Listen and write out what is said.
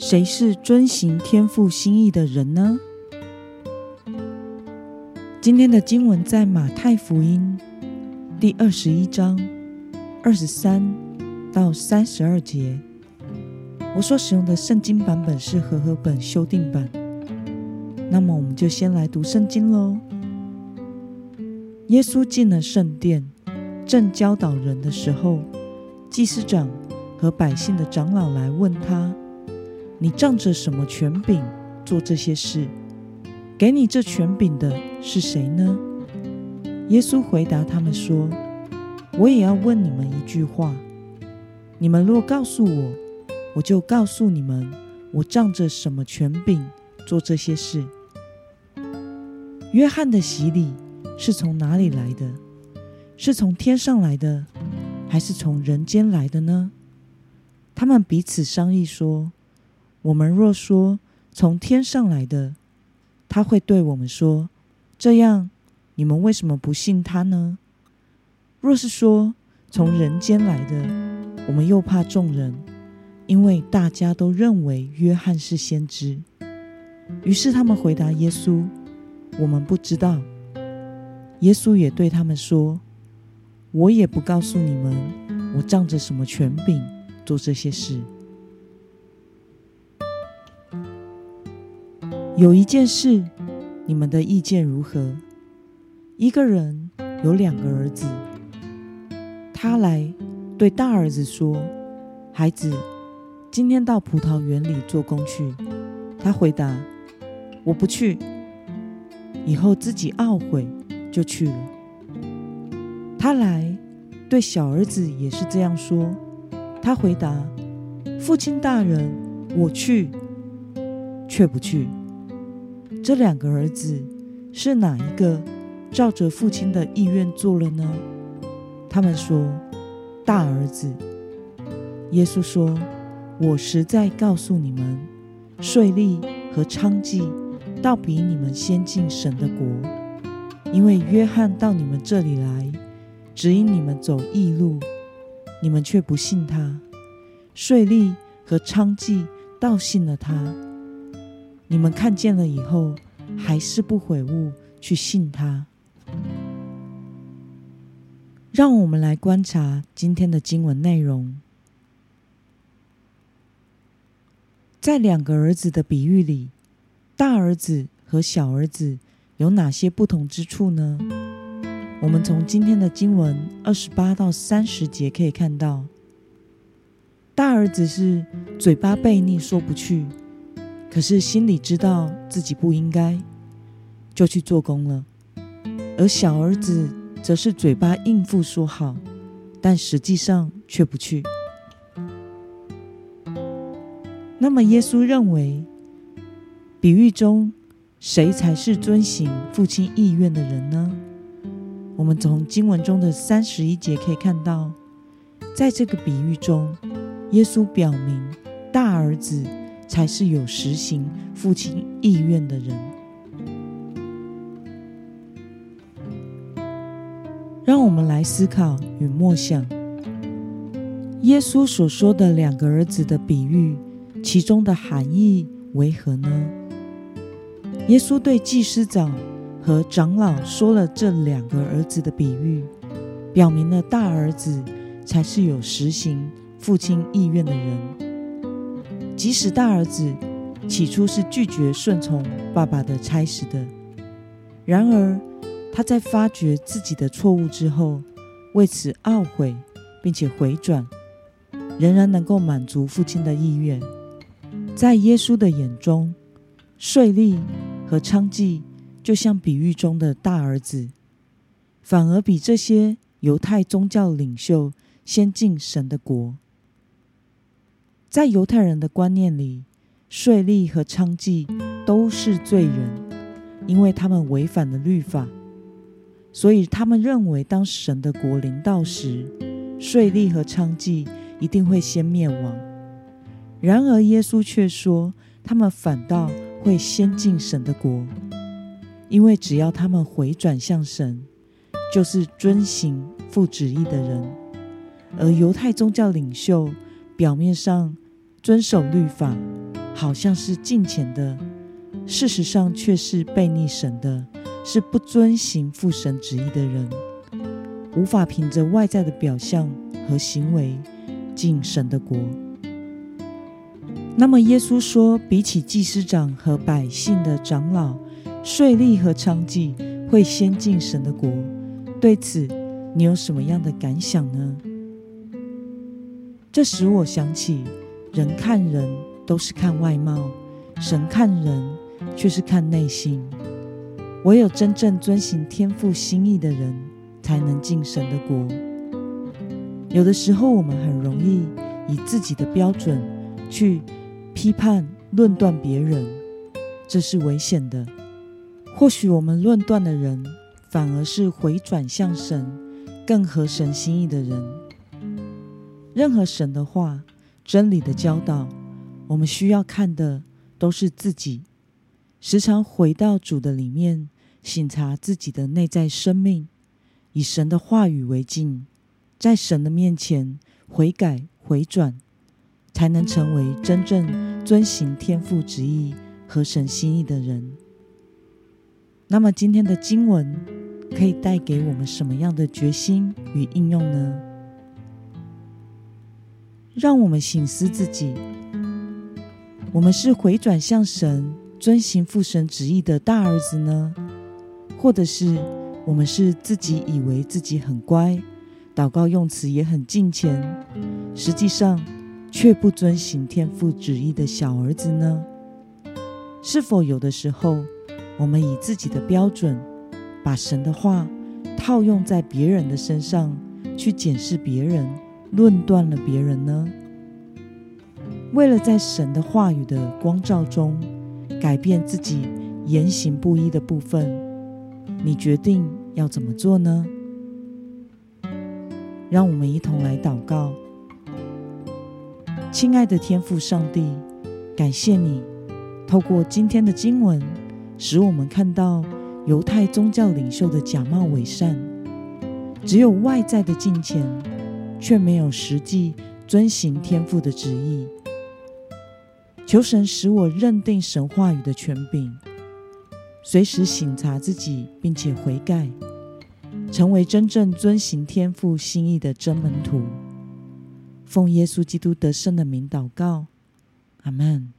谁是遵行天父心意的人呢？今天的经文在马太福音第二十一章二十三到三十二节。我所使用的圣经版本是和合本修订版。那么，我们就先来读圣经喽。耶稣进了圣殿，正教导人的时候，祭司长和百姓的长老来问他：“你仗着什么权柄做这些事？给你这权柄的是谁呢？”耶稣回答他们说：“我也要问你们一句话，你们若告诉我，我就告诉你们，我仗着什么权柄做这些事。”约翰的洗礼是从哪里来的？是从天上来的，还是从人间来的呢？他们彼此商议说：“我们若说从天上来的，他会对我们说：这样，你们为什么不信他呢？若是说从人间来的，我们又怕众人，因为大家都认为约翰是先知。于是他们回答耶稣。”我们不知道。耶稣也对他们说：“我也不告诉你们，我仗着什么权柄做这些事。有一件事，你们的意见如何？一个人有两个儿子，他来对大儿子说：‘孩子，今天到葡萄园里做工去。’他回答：‘我不去。’以后自己懊悔，就去了。他来对小儿子也是这样说。他回答：“父亲大人，我去，却不去。”这两个儿子是哪一个照着父亲的意愿做了呢？他们说：“大儿子。”耶稣说：“我实在告诉你们，税吏和娼妓。”倒比你们先进神的国，因为约翰到你们这里来，指引你们走义路，你们却不信他；税吏和娼妓倒信了他，你们看见了以后，还是不悔悟去信他。让我们来观察今天的经文内容，在两个儿子的比喻里。大儿子和小儿子有哪些不同之处呢？我们从今天的经文二十八到三十节可以看到，大儿子是嘴巴悖逆说不去，可是心里知道自己不应该，就去做工了；而小儿子则是嘴巴应付说好，但实际上却不去。那么耶稣认为，比喻中，谁才是遵行父亲意愿的人呢？我们从经文中的三十一节可以看到，在这个比喻中，耶稣表明大儿子才是有实行父亲意愿的人。让我们来思考与默想，耶稣所说的两个儿子的比喻，其中的含义为何呢？耶稣对祭司长和长老说了这两个儿子的比喻，表明了大儿子才是有实行父亲意愿的人。即使大儿子起初是拒绝顺从爸爸的差使的，然而他在发觉自己的错误之后，为此懊悔，并且回转，仍然能够满足父亲的意愿。在耶稣的眼中，税吏。和娼妓就像比喻中的大儿子，反而比这些犹太宗教领袖先进神的国。在犹太人的观念里，税吏和娼妓都是罪人，因为他们违反了律法，所以他们认为，当神的国临到时，税吏和娼妓一定会先灭亡。然而，耶稣却说，他们反倒会先进神的国，因为只要他们回转向神，就是遵行父旨意的人。而犹太宗教领袖表面上遵守律法。好像是敬虔的，事实上却是悖逆神的，是不遵行父神旨意的人，无法凭着外在的表象和行为进神的国。那么耶稣说，比起祭司长和百姓的长老，税吏和娼妓会先进神的国。对此，你有什么样的感想呢？这使我想起，人看人。都是看外貌，神看人却是看内心。唯有真正遵行天父心意的人，才能进神的国。有的时候，我们很容易以自己的标准去批判、论断别人，这是危险的。或许我们论断的人，反而是回转向神、更合神心意的人。任何神的话、真理的教导。我们需要看的都是自己，时常回到主的里面，省察自己的内在生命，以神的话语为镜，在神的面前悔改回转，才能成为真正遵行天父旨意和神心意的人。那么今天的经文可以带给我们什么样的决心与应用呢？让我们省思自己。我们是回转向神、遵行父神旨意的大儿子呢，或者是我们是自己以为自己很乖，祷告用词也很敬虔，实际上却不遵行天父旨意的小儿子呢？是否有的时候，我们以自己的标准，把神的话套用在别人的身上，去检视别人、论断了别人呢？为了在神的话语的光照中改变自己言行不一的部分，你决定要怎么做呢？让我们一同来祷告。亲爱的天父上帝，感谢你透过今天的经文，使我们看到犹太宗教领袖的假冒伪善，只有外在的敬虔，却没有实际遵行天父的旨意。求神使我认定神话语的权柄，随时省察自己，并且回改，成为真正遵行天父心意的真门徒。奉耶稣基督得胜的名祷告，阿门。